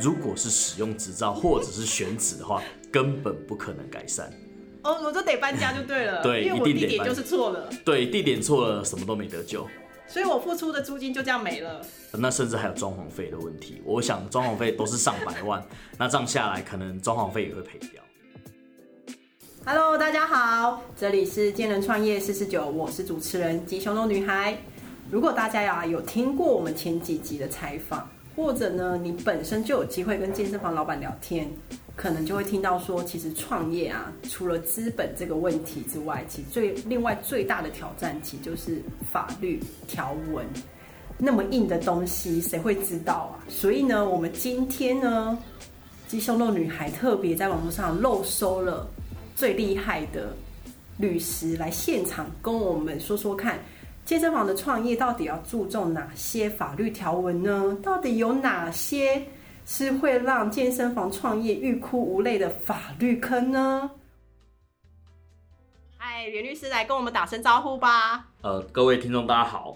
如果是使用执照或者是选址的话，根本不可能改善。哦，我就得搬家就对了，对因为我地点就是错了，对，地点错了，什么都没得救。所以我付出的租金就这样没了。那甚至还有装潢费的问题，我想装潢费都是上百万，那这样下来，可能装潢费也会赔掉。Hello，大家好，这里是健人创业四十九，我是主持人吉熊的女孩。如果大家呀有听过我们前几集的采访，或者呢你本身就有机会跟健身房老板聊天，可能就会听到说，其实创业啊，除了资本这个问题之外，其最另外最大的挑战，其就是法律条文。那么硬的东西，谁会知道啊？所以呢，我们今天呢，鸡胸肉女孩特别在网络上漏收了最厉害的律师来现场跟我们说说看，健身房的创业到底要注重哪些法律条文呢？到底有哪些是会让健身房创业欲哭无泪的法律坑呢？嗨，袁律师来跟我们打声招呼吧。呃，各位听众大家好，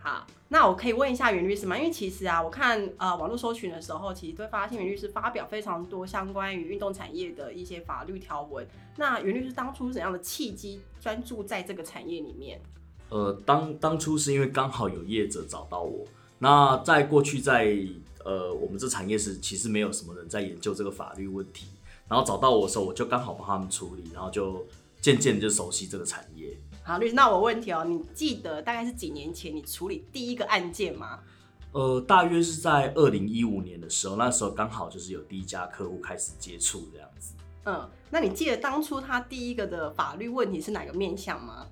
好，那我可以问一下袁律师吗？因为其实啊，我看呃网络搜寻的时候，其实都会发现袁律师发表非常多相关于运动产业的一些法律条文。那袁律师当初是怎样的契机专注在这个产业里面？呃，当当初是因为刚好有业者找到我，那在过去在呃我们这产业是其实没有什么人在研究这个法律问题，然后找到我的时候，我就刚好帮他们处理，然后就渐渐地就熟悉这个产业。好，律师，那我问题哦，你记得大概是几年前你处理第一个案件吗？呃，大约是在二零一五年的时候，那时候刚好就是有第一家客户开始接触这样子。嗯，那你记得当初他第一个的法律问题是哪个面向吗？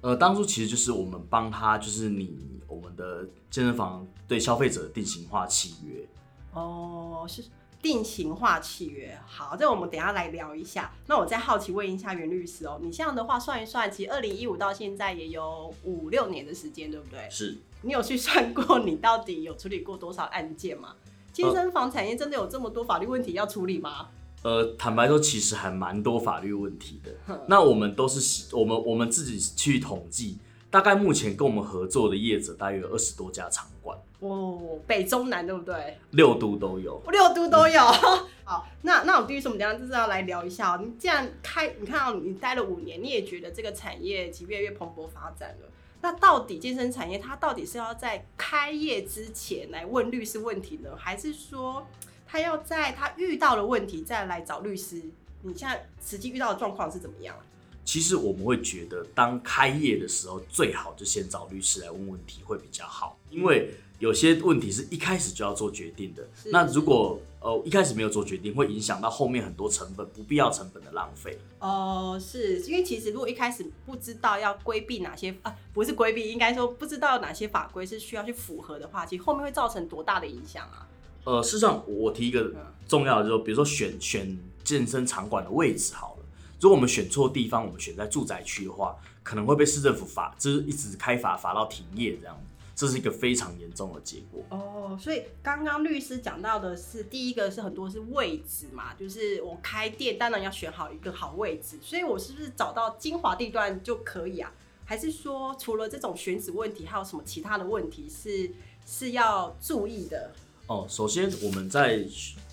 呃，当初其实就是我们帮他，就是你我们的健身房对消费者的定型化契约。哦，是定型化契约。好，这我们等一下来聊一下。那我再好奇问一下袁律师哦，你这样的话算一算，其实二零一五到现在也有五六年的时间，对不对？是，你有去算过你到底有处理过多少案件吗？健身房产业真的有这么多法律问题要处理吗？呃，坦白说，其实还蛮多法律问题的。那我们都是我们我们自己去统计，大概目前跟我们合作的业者大约有二十多家场馆，哦，北中南对不对？六都都有。六都都有。好，那那我第一什么？等一下就是要来聊一下哦。你既然开，你看到你待了五年，你也觉得这个产业其实越来越蓬勃发展了。那到底健身产业它到底是要在开业之前来问律师问题呢，还是说他要在他遇到的问题再来找律师？你现在实际遇到的状况是怎么样？其实我们会觉得，当开业的时候，最好就先找律师来问问题会比较好，因为有些问题是一开始就要做决定的。那如果呃一开始没有做决定，会影响到后面很多成本，不必要成本的浪费。哦，是因为其实如果一开始不知道要规避哪些啊，不是规避，应该说不知道哪些法规是需要去符合的话，其实后面会造成多大的影响啊？呃，事实上，我提一个嗯重要的，就是比如说选选健身场馆的位置好了，如果我们选错地方，我们选在住宅区的话，可能会被市政府罚，就是一直开罚罚到停业这样，这是一个非常严重的结果。哦，所以刚刚律师讲到的是，第一个是很多是位置嘛，就是我开店当然要选好一个好位置，所以我是不是找到精华地段就可以啊？还是说除了这种选址问题，还有什么其他的问题是是要注意的？哦，首先我们在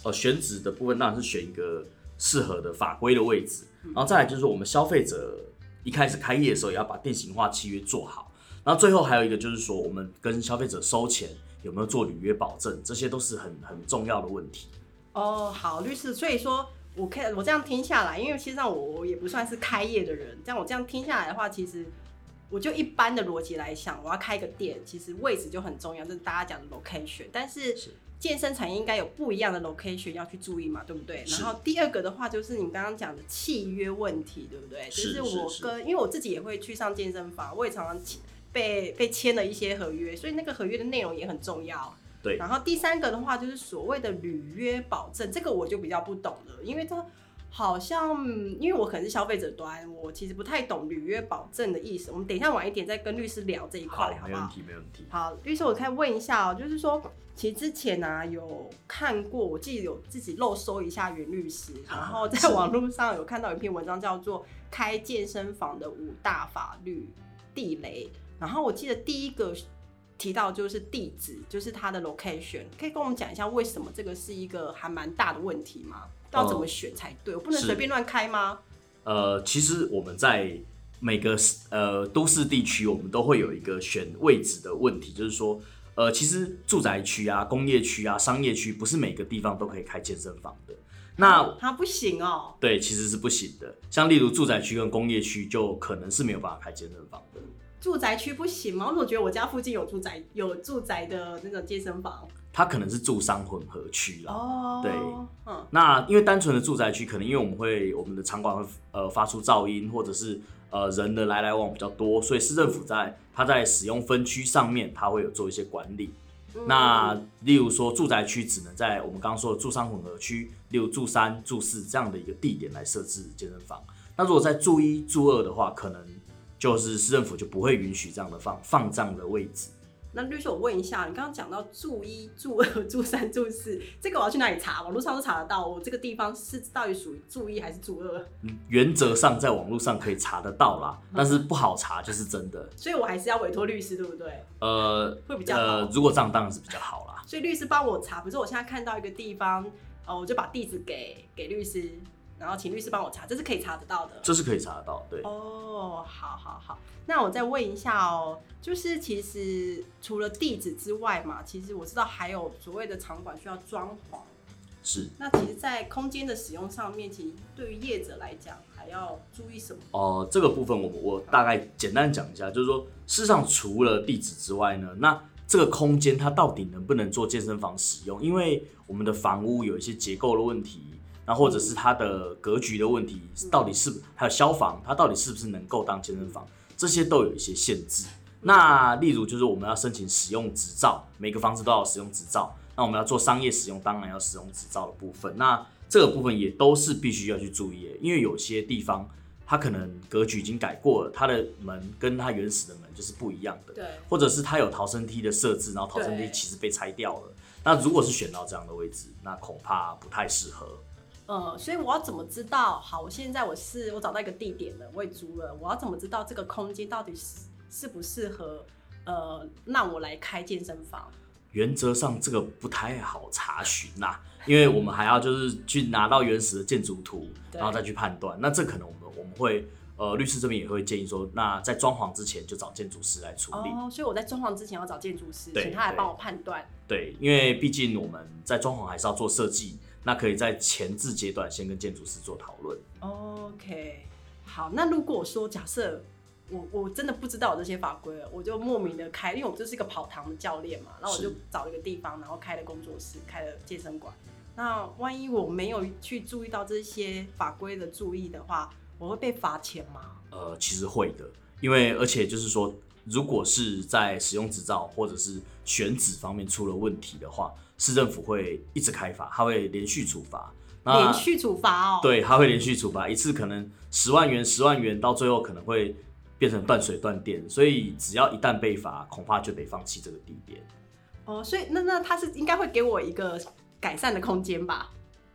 呃选址的部分，当然是选一个适合的法规的位置，然后再来就是我们消费者一开始开业的时候，也要把定型化契约做好，然后最后还有一个就是说，我们跟消费者收钱有没有做履约保证，这些都是很很重要的问题。哦，好，律师，所以说我看我这样听下来，因为其实上我我也不算是开业的人，这样我这样听下来的话，其实我就一般的逻辑来想，我要开一个店，其实位置就很重要，这是大家讲的 location，但是是健身产业应该有不一样的 location 要去注意嘛，对不对？然后第二个的话就是你刚刚讲的契约问题，对不对？就是我跟因为我自己也会去上健身房，我也常常签被被签了一些合约，所以那个合约的内容也很重要。对然后第三个的话就是所谓的履约保证，这个我就比较不懂了，因为它好像因为我可能是消费者端，我其实不太懂履约保证的意思。我们等一下晚一点再跟律师聊这一块，好不好？没问题，没问题。好，律师，我可以问一下哦，就是说，其实之前呢、啊、有看过，我记得有自己漏搜一下袁律师，啊然后在是网络上有看到一篇文章叫做《开健身房的五大法律地雷》，然后我记得第一个提到就是地址，就是它的 location，可以跟我们讲一下为什么这个是一个还蛮大的问题吗？要怎么选才对？我不能随便乱开吗？呃，其实我们在每个呃都市地区，我们都会有一个选位置的问题，就是说，呃，其实住宅区啊、工业区啊、商业区，不是每个地方都可以开健身房的。那它不行哦。对，其实是不行的。像例如住宅区跟工业区，就可能是没有办法开健身房的。住宅区不行吗？我总觉得我家附近有住宅有住宅的那个健身房。它可能是住商混合区啦。哦，对，嗯，那因为单纯的住宅区，可能因为我们会我们的场馆会呃发出噪音，或者是呃人的来来往比较多，所以市政府在它在使用分区上面，它会有做一些管理。那例如说住宅区只能在我们刚刚说的住商混合区，例如住三、住四这样的一个地点来设置健身房。那如果在住一、住二的话，可能就是市政府就不会允许这样的放放账的位置。那律师，我问一下，你刚刚讲到住一、住二、住三、住四，这个我要去哪里查？网络上都查得到，我这个地方是到底属于住一还是住二？原则上在网络上可以查得到啦，但是不好查就是真的。所以我还是要委托律师，对不对？呃，会比较好呃，如果这样当然是比较好啦。所以律师帮我查，比如说我现在看到一个地方，呃，我就把地址给给律师，然后请律师帮我查，这是可以查得到的。这是可以查得到，对。哦，好好好，那我再问一下哦，就是其实除了地址之外嘛，其实我知道还有所谓的场馆需要装潢。是那其实，在空间的使用上面，其实对于业者来讲，还要注意什么？哦、这个部分我我大概简单讲一下，就是说，事实上除了地址之外呢，那这个空间它到底能不能做健身房使用？因为我们的房屋有一些结构的问题，那或者是它的格局的问题，到底是还有消防，它到底是不是能够当健身房？这些都有一些限制。那例如就是我们要申请使用执照，每个房子都要使用执照。那我们要做商业使用，当然要使用执照的部分。那这个部分也都是必须要去注意的，因为有些地方它可能格局已经改过了，它的门跟它原始的门就是不一样的，对，或者是它有逃生梯的设置，然后逃生梯其实被拆掉了。那如果是选到这样的位置，那恐怕不太适合。呃，所以我要怎么知道？好，我现在我是我找到一个地点了，我也租了，我要怎么知道这个空间到底是适不适合呃让我来开健身房？原则上这个不太好查询呐、因为我们还要就是去拿到原始的建筑图，然后再去判断。那这可能我们我们会呃律师这边也会建议说，那在装潢之前就找建筑师来处理。哦，所以我在装潢之前要找建筑师，请他来帮我判断。对，因为毕竟我们在装潢还是要做设计，那可以在前置阶段先跟建筑师做讨论。OK，好，那如果说假设我我真的不知道有这些法规了，我就莫名的开，因为我就是一个跑堂的教练嘛，然后我就找一个地方，然后开了工作室，开了健身馆。那万一我没有去注意到这些法规的注意的话，我会被罚钱吗？呃，其实会的，因为而且就是说，如果是在使用执照或者是选址方面出了问题的话，市政府会一直开罚，它会连续处罚。那连续处罚哦。，对，它会连续处罚，一次可能十万元、十万元，到最后可能会变成断水断电。所以只要一旦被罚，恐怕就得放弃这个地点。哦，所以那那他是应该会给我一个改善的空间吧？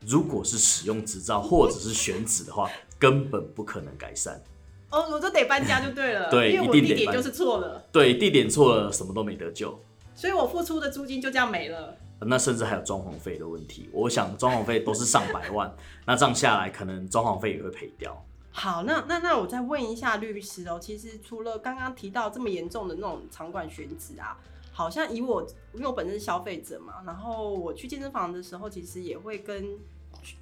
如果是使用执照或者是选址的话，根本不可能改善。哦，我就得搬家就对了，对因为我地点就是错了，对，地点错了，什么都没得救。所以我付出的租金就这样没了。那甚至还有装潢费的问题，我想装潢费都是上百万，那这样下来，可能装潢费也会赔掉。好，那那那我再问一下律师哦，其实除了刚刚提到这么严重的那种场馆选址啊，好像以我因为我本身是消费者嘛，然后我去健身房的时候，其实也会跟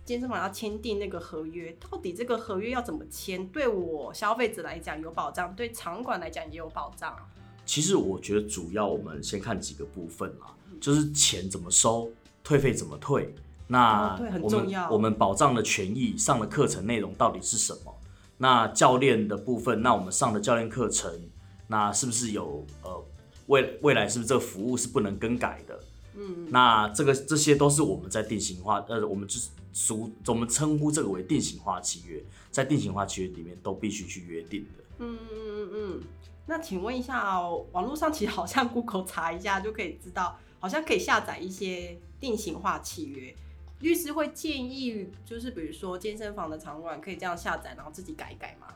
健身房要签订那个合约，到底这个合约要怎么签？对我消费者来讲有保障，对场馆来讲也有保障。其实我觉得主要我们先看几个部分啦，就是钱怎么收，退费怎么退。那哦很我们重要我们保障的权益上的课程内容到底是什么？那教练的部分，那我们上的教练课程，那是不是有呃未未来是不是这个服务是不能更改的？嗯，那这个这些都是我们在定型化，呃，我们就是俗我们称呼这个为定型化契约，在定型化契约里面都必须去约定的。嗯嗯嗯嗯。那请问一下哦，网络上其实好像 Google 查一下就可以知道，好像可以下载一些定型化契约。律师会建议，就是比如说健身房的场馆可以这样下载，然后自己改一改吗？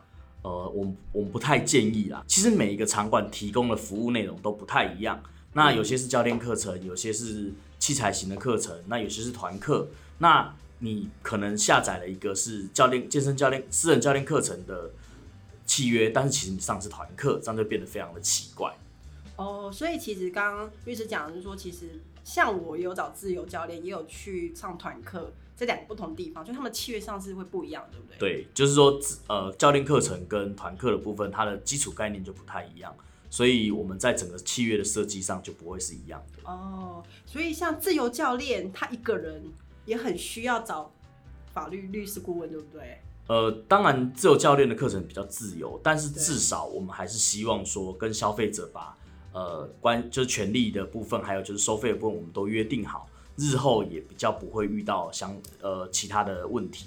呃，我们我们不太建议啦。其实每一个场馆提供的服务内容都不太一样，那有些是教练课程，有些是器材型的课程，那有些是团课。那你可能下载了一个是教练健身教练私人教练课程的契约，但是其实你上的是团课，这样就变得非常的奇怪。哦，所以其实刚刚律师讲的是说，其实像我有找自由教练，也有去上团课，这两个不同地方，就他们契约上是会不一样，对不对？对，就是说呃，教练课程跟团课的部分，它的基础概念就不太一样，所以我们在整个契约的设计上就不会是一样的。哦，所以像自由教练，他一个人也很需要找法律律师顾问，对不对？呃，当然自由教练的课程比较自由，但是至少我们还是希望说跟消费者把。呃，关就是权利的部分，还有就是收费的部分，我们都约定好，日后也比较不会遇到相呃其他的问题。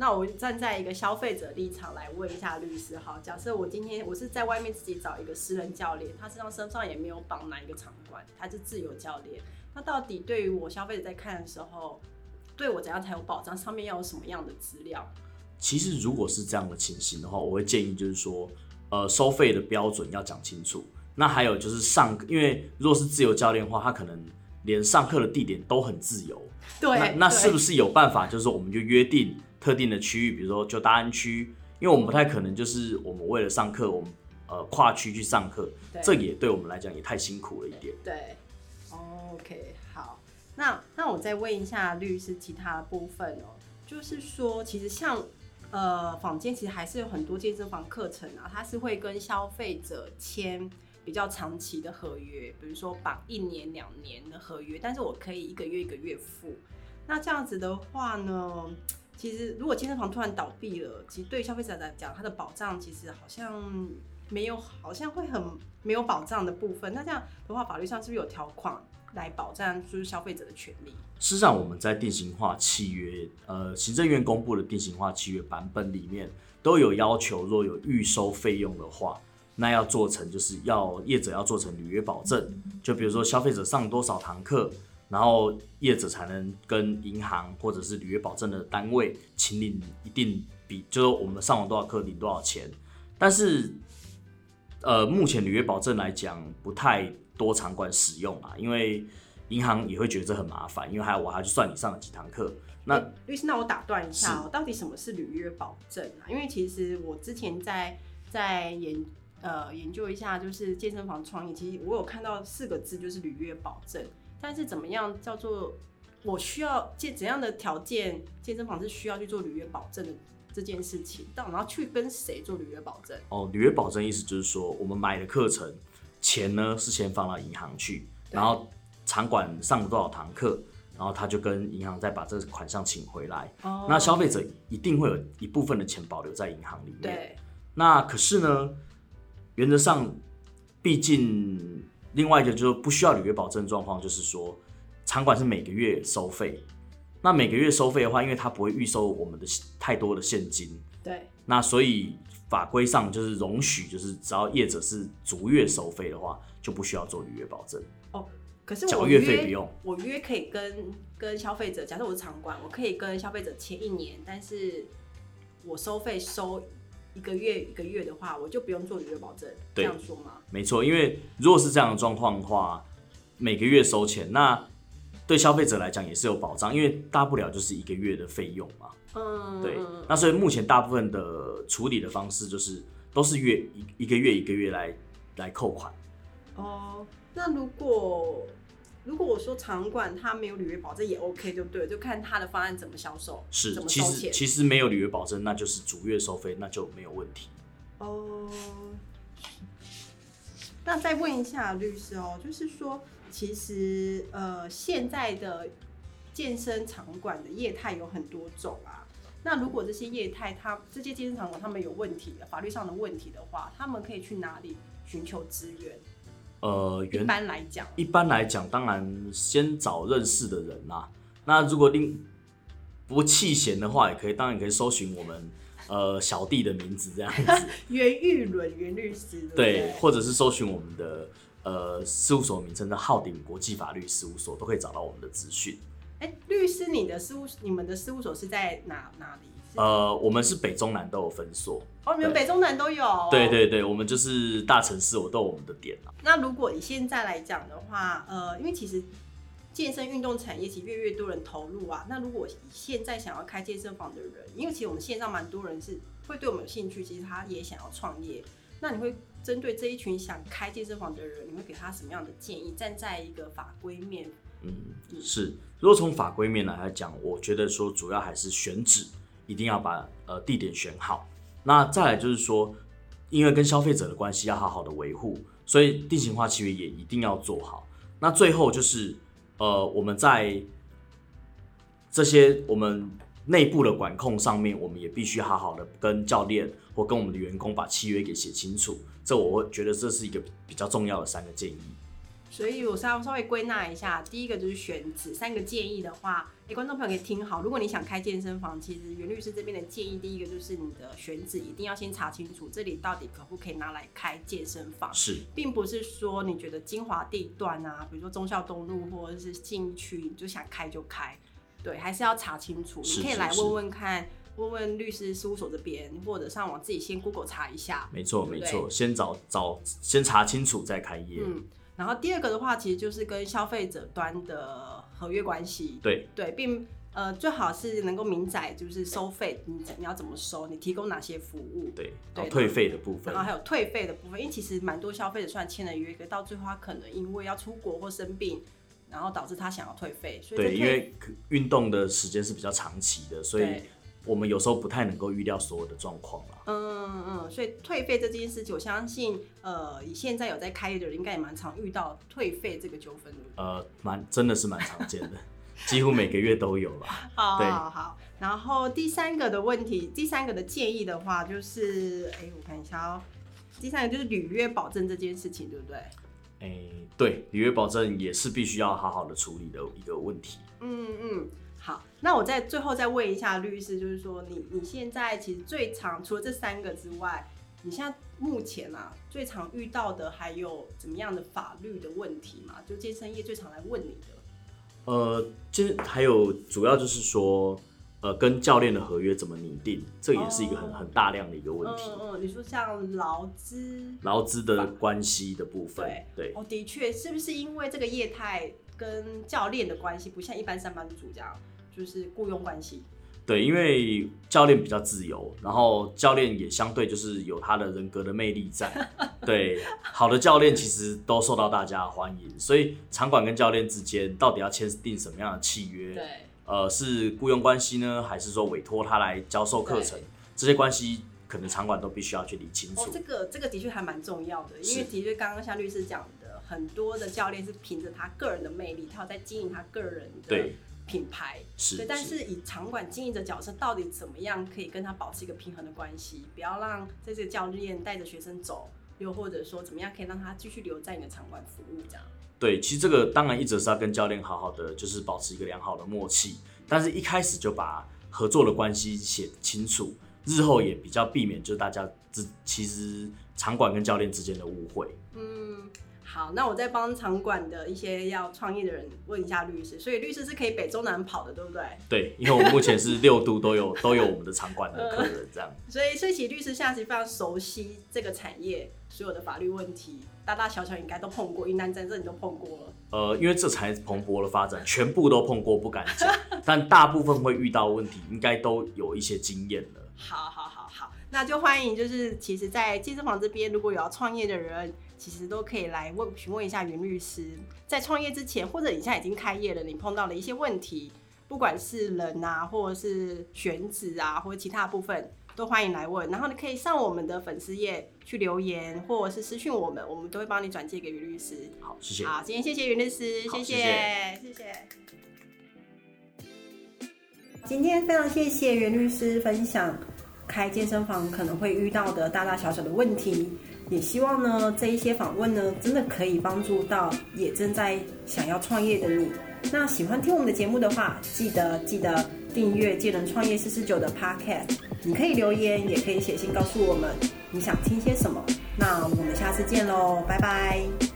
那我站在一个消费者立场来问一下律师哈，假设我今天我是在外面自己找一个私人教练，他身上身上也没有绑哪一个场馆，他是自由教练，那到底对于我消费者在看的时候，对我怎样才有保障？上面要有什么样的资料？其实如果是这样的情形的话，我会建议就是说，呃，收费的标准要讲清楚。那还有就是上，因为如果是自由教练的话，他可能连上课的地点都很自由。对，那是不是有办法，就是说我们就约定特定的区域，比如说就大安区，因为我们不太可能就是我们为了上课，我们呃跨区去上课，这也对我们来讲也太辛苦了一点。对，OK，好，那那我再问一下律师其他的部分哦，就是说其实像。呃，坊间其实还是有很多健身房课程啊，它是会跟消费者签比较长期的合约，比如说绑一年、两年的合约，但是我可以一个月一个月付。那这样子的话呢，其实如果健身房突然倒闭了，其实对消费者来讲，它的保障其实好像没有，好像会很没有保障的部分。那这样的话，法律上是不是有条款？来保障就是消费者的权利。事实上，我们在定型化契约，呃，行政院公布的定型化契约版本里面都有要求，若有预收费用的话，那要做成就是要业者要做成履约保证。就比如说消费者上多少堂课，然后业者才能跟银行或者是履约保证的单位请领一定比，就是我们上完多少课领多少钱。但是，呃，目前履约保证来讲不太。多场馆使用啊，因为银行也会觉得这很麻烦，因为还有我还要去算你上了几堂课。那律师，那我打断一下哦，到底什么是履约保证啊？因为其实我之前在在研呃研究一下，就是健身房创业，其实我有看到四个字，就是履约保证。但是怎么样叫做我需要健怎样的条件，健身房是需要去做履约保证的这件事情？到然后去跟谁做履约保证？哦，履约保证意思就是说，我们买的课程。钱呢是先放到银行去，然后场馆上了多少堂课，然后他就跟银行再把这个款项请回来。那消费者一定会有一部分的钱保留在银行里面。对。那可是呢，原则上，毕竟另外一个就是不需要履约保证状况，就是说场馆是每个月收费。那每个月收费的话，因为它不会预收我们的太多的现金。对。那所以。法规上就是容许，就是只要业者是逐月收费的话，就不需要做履约保证。哦，可是缴月费不用，我约可以跟跟消费者，假设我是场馆，我可以跟消费者签一年，但是我收费收一个月一个月的话，我就不用做履约保证。这样说吗？没错，因为如果是这样的状况的话，每个月收钱，那对消费者来讲也是有保障，因为大不了就是一个月的费用嘛。嗯，对，那所以目前大部分的处理的方式就是都是月一一个月一个月来来扣款。哦，那如果如果我说场馆它没有履约保证也 OK，对不对？就看他的方案怎么销售，是怎么收钱。其实没有履约保证，那就是逐月收费，那就没有问题。哦，那再问一下律师哦，就是说，其实呃现在的。健身场馆的业态有很多种啊，那如果这些业态，它这些健身场馆他们有问题的法律上的问题的话，他们可以去哪里寻求资源？呃，一般来讲，一般来讲，当然先找认识的人啊。那如果另不弃嫌的话，也可以，当然可以搜寻我们呃小弟的名字这样子，袁玉伦袁律师，对，或者是搜寻我们的呃事务所名称的浩鼎国际法律事务所，都可以找到我们的资讯。哎，律师，你的事务，你们的事务所是在哪哪里？呃，我们是北中南都有分所。哦，你们北中南都有。对。对对，我们就是大城市，我都有我们的点啊。那如果以现在来讲的话，呃，因为其实健身运动产业其实越来越多人投入啊。那如果以现在想要开健身房的人，因为其实我们线上蛮多人是会对我们有兴趣，其实他也想要创业。那你会针对这一群想开健身房的人，你会给他什么样的建议？站在一个法规面，嗯，是。如果从法规面来讲，我觉得说主要还是选址，一定要把呃地点选好。那再来就是说，因为跟消费者的关系要好好的维护，所以定型化契约也一定要做好。那最后就是呃我们在这些我们内部的管控上面，我们也必须好好的跟教练或跟我们的员工把契约给写清楚。这我会觉得这是一个比较重要的三个建议。所以我稍稍微归纳一下，第一个就是选址，三个建议的话，诶，观众朋友可以听好。如果你想开健身房，其实袁律师这边的建议，第一个就是你的选址一定要先查清楚，这里到底可不可以拿来开健身房，是，并不是说你觉得精华地段啊，比如说忠孝东路或者是信义区，你就想开就开，对，还是要查清楚。你可以来问问看，问问律师事务所这边，或者上网自己先 Google 查一下。没错没错，先找找先查清楚再开业。嗯，然后第二个的话，其实就是跟消费者端的合约关系。对，对，并呃最好是能够明载，就是收费，你你要怎么收，你提供哪些服务，对，对退费的部分然后，还有退费的部分，因为其实蛮多消费者虽然签了约，可到最后他可能因为要出国或生病，然后导致他想要退费，所以对，因为可运动的时间是比较长期的，所以对我们有时候不太能够预料所有的状况啦。嗯嗯，所以退费这件事情，我相信呃以现在有在开业的人，应该也蛮常遇到退费这个纠纷的。呃，蛮真的是蛮常见的，几乎每个月都有啦。好对好好，然后第三个的问题，第三个的建议的话，就是，哎、我看一下哦、第三个就是履约保证这件事情，对不对？哎、对，履约保证也是必须要好好的处理的一个问题。嗯嗯，好，那我再最后再问一下律师，就是说你你现在其实最常除了这三个之外，你现在目前啊最常遇到的还有怎么样的法律的问题嘛？就健身业最常来问你的。呃，就是还有主要就是说，呃，跟教练的合约怎么拟定，这也是一个很哦很大量的一个问题。嗯嗯，你说像劳资，劳资的关系的部分，对哦，的确，是不是因为这个业态跟教练的关系不像一般上班族这样，就是雇佣关系？对，因为教练比较自由，然后教练也相对就是有他的人格的魅力在。对，好的教练其实都受到大家的欢迎，所以场馆跟教练之间到底要签订什么样的契约？对，呃，是雇佣关系呢，还是说委托他来教授课程？这些关系可能场馆都必须要去理清楚。哦，这个这个的确还蛮重要的，因为的确刚刚像律师讲的，很多的教练是凭着他个人的魅力，他有在经营他个人的品牌。是，对，但是以场馆经营的角色，到底怎么样可以跟他保持一个平衡的关系？不要让这些教练带着学生走，又或者说怎么样可以让他继续留在你的场馆服务这样？对，其实这个当然一直是要跟教练好好的，就是保持一个良好的默契，但是一开始就把合作的关系写清楚，日后也比较避免就是大家之其实场馆跟教练之间的误会。嗯，好，那我再帮场馆的一些要创业的人问一下律师，所以律师是可以北中南跑的，对不对？对，因为我们目前是六度都有都有我们的场馆的客人这样。所以，所以其实律师现在其实非常熟悉这个产业所有的法律问题，大大小小应该都碰过，疑难杂症你都碰过了。呃，因为这才蓬勃的发展，全部都碰过不敢讲，但大部分会遇到问题，应该都有一些经验了。好好好好，那就欢迎，就是其实，在健身房这边，如果有要创业的人，其实都可以来问询问一下袁律师，在创业之前，或者你现在已经开业了，你碰到了一些问题，不管是人啊，或者是选址啊，或者其他部分，都欢迎来问。然后你可以上我们的粉丝页去留言，或者是私讯我们，我们都会帮你转接给袁律师。好，谢谢。好，今天谢谢袁律师，谢好谢谢谢。今天非常谢谢袁律师分享开健身房可能会遇到的大大小小的问题，也希望呢这一些访问呢真的可以帮助到也正在想要创业的你。那喜欢听我们的节目的话，记得记得订阅“技能创业四十九”的 Podcast。你可以留言，也可以写信告诉我们你想听些什么。那我们下次见喽，拜拜。